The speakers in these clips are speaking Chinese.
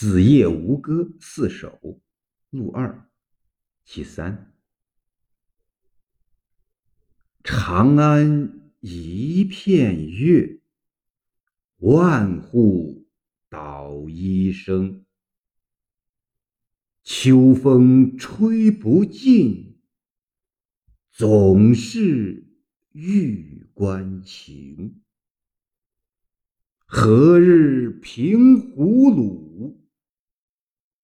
子夜吴歌四首，录二，其三。长安一片月，万户捣衣声。秋风吹不尽，总是玉关情。何日平胡虏？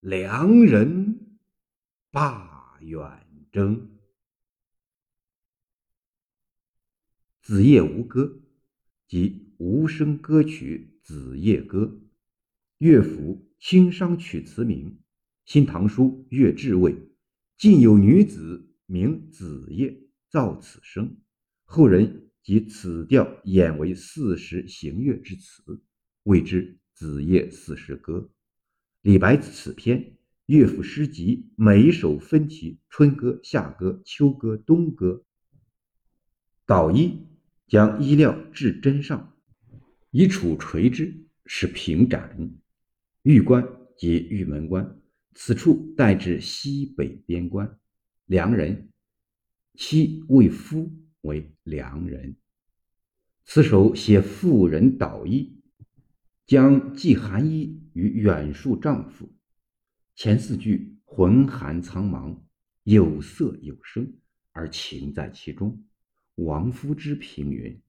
良人罢远征，《子夜吴歌》即无声歌曲《子夜歌》，乐府清商曲词名，《新唐书·乐志》谓：“晋有女子名子夜，造此声。”后人即此调演为四时行乐之词，谓之《子夜四时歌》。李白此篇乐府诗集，每一首分其春歌、夏歌、秋歌、冬歌。捣衣将衣料置针上，以杵锤之，使平展。玉关即玉门关，此处代指西北边关。良人，妻为夫为良人。此首写妇人捣衣。将寄寒衣于远树丈夫，前四句浑寒苍茫，有色有声，而情在其中。王夫之评云：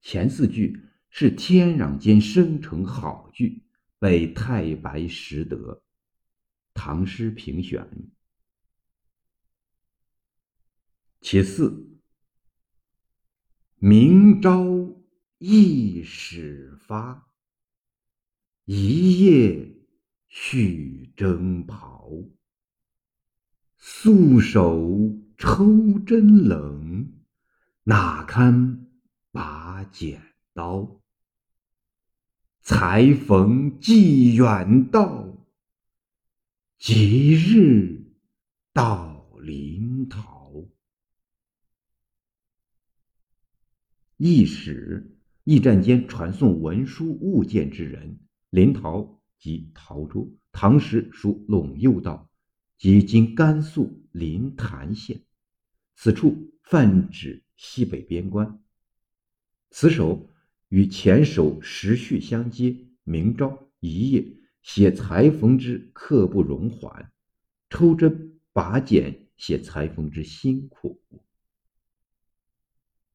前四句是天壤间生成好句，被太白识得。唐诗评选。其四，明朝一始发。一夜续征袍，素手抽针冷，哪堪把剪刀？才逢寄远道，即日到临洮。驿使，驿站间传送文书物件之人。临洮即陶州，唐时属陇右道，即今甘肃临潭县。此处泛指西北边关。此首与前首时序相接，明朝一夜写裁缝之刻不容缓，抽针拔剪写裁缝之辛苦。